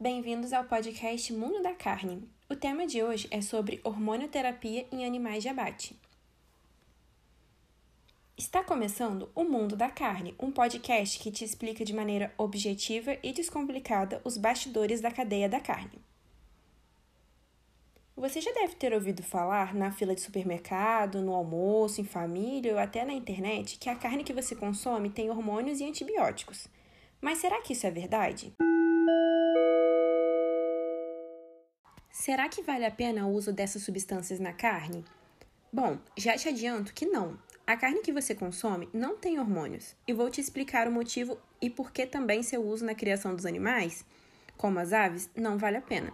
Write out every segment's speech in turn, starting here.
bem-vindos ao podcast Mundo da Carne. O tema de hoje é sobre hormonioterapia em animais de abate. Está começando o Mundo da Carne, um podcast que te explica de maneira objetiva e descomplicada os bastidores da cadeia da carne. Você já deve ter ouvido falar na fila de supermercado, no almoço, em família ou até na internet que a carne que você consome tem hormônios e antibióticos. Mas será que isso é verdade? Será que vale a pena o uso dessas substâncias na carne? Bom, já te adianto que não. A carne que você consome não tem hormônios. E vou te explicar o motivo e por que também seu uso na criação dos animais, como as aves, não vale a pena.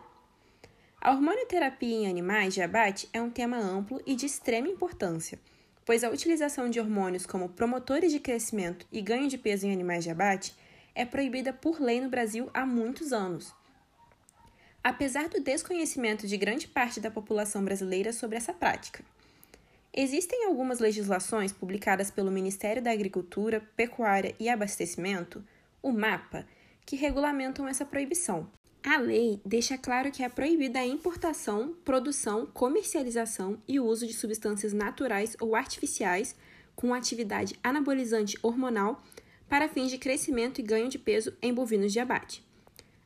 A hormonioterapia em animais de abate é um tema amplo e de extrema importância, pois a utilização de hormônios como promotores de crescimento e ganho de peso em animais de abate é proibida por lei no Brasil há muitos anos apesar do desconhecimento de grande parte da população brasileira sobre essa prática. Existem algumas legislações publicadas pelo Ministério da Agricultura, Pecuária e Abastecimento, o MAPA, que regulamentam essa proibição. A lei deixa claro que é proibida a importação, produção, comercialização e uso de substâncias naturais ou artificiais com atividade anabolizante hormonal para fins de crescimento e ganho de peso em bovinos de abate.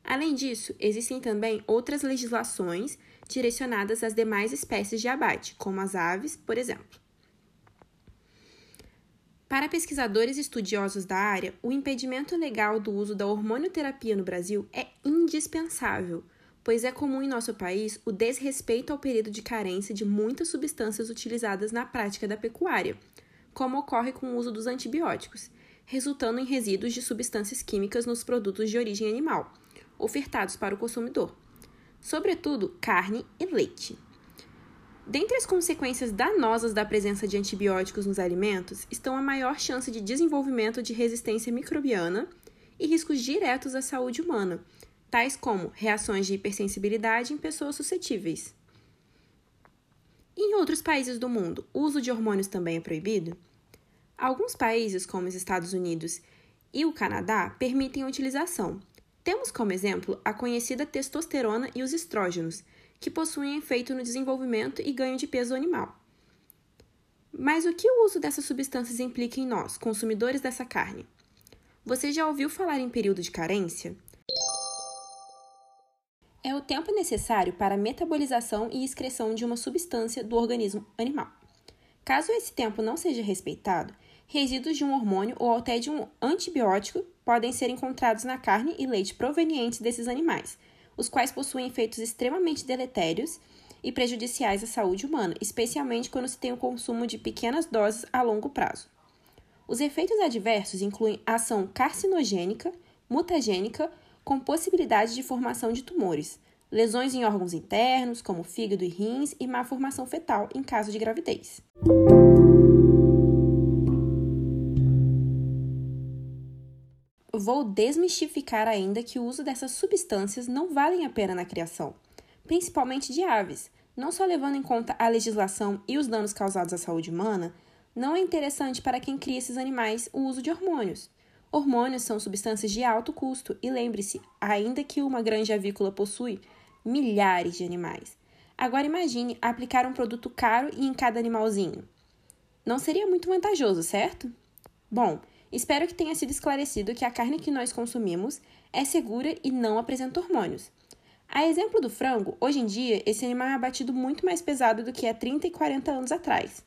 Além disso, existem também outras legislações direcionadas às demais espécies de abate, como as aves, por exemplo. Para pesquisadores estudiosos da área, o impedimento legal do uso da hormonioterapia no Brasil é indispensável, pois é comum em nosso país o desrespeito ao período de carência de muitas substâncias utilizadas na prática da pecuária, como ocorre com o uso dos antibióticos, resultando em resíduos de substâncias químicas nos produtos de origem animal, ofertados para o consumidor, sobretudo carne e leite. Dentre as consequências danosas da presença de antibióticos nos alimentos estão a maior chance de desenvolvimento de resistência microbiana e riscos diretos à saúde humana, tais como reações de hipersensibilidade em pessoas suscetíveis. Em outros países do mundo, o uso de hormônios também é proibido? Alguns países, como os Estados Unidos e o Canadá, permitem a utilização, temos como exemplo a conhecida testosterona e os estrógenos, que possuem efeito no desenvolvimento e ganho de peso animal. Mas o que o uso dessas substâncias implica em nós, consumidores dessa carne? Você já ouviu falar em período de carência? É o tempo necessário para a metabolização e excreção de uma substância do organismo animal. Caso esse tempo não seja respeitado, resíduos de um hormônio ou até de um antibiótico podem ser encontrados na carne e leite provenientes desses animais, os quais possuem efeitos extremamente deletérios e prejudiciais à saúde humana, especialmente quando se tem o consumo de pequenas doses a longo prazo. Os efeitos adversos incluem ação carcinogênica, mutagênica, com possibilidade de formação de tumores, lesões em órgãos internos, como fígado e rins, e má formação fetal em caso de gravidez. Vou desmistificar ainda que o uso dessas substâncias não valem a pena na criação, principalmente de aves. Não só levando em conta a legislação e os danos causados à saúde humana, não é interessante para quem cria esses animais o uso de hormônios. Hormônios são substâncias de alto custo e lembre-se, ainda que uma granja avícola possui milhares de animais. Agora imagine aplicar um produto caro em cada animalzinho. Não seria muito vantajoso, certo? Bom, Espero que tenha sido esclarecido que a carne que nós consumimos é segura e não apresenta hormônios. A exemplo do frango, hoje em dia esse animal é abatido muito mais pesado do que há 30 e 40 anos atrás,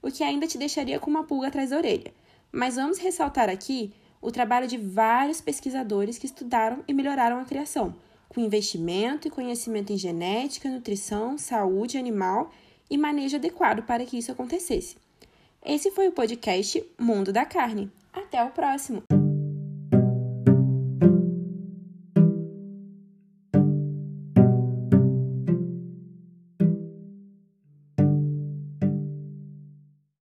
o que ainda te deixaria com uma pulga atrás da orelha. Mas vamos ressaltar aqui o trabalho de vários pesquisadores que estudaram e melhoraram a criação, com investimento e conhecimento em genética, nutrição, saúde animal e manejo adequado para que isso acontecesse. Esse foi o podcast Mundo da Carne. Até o próximo!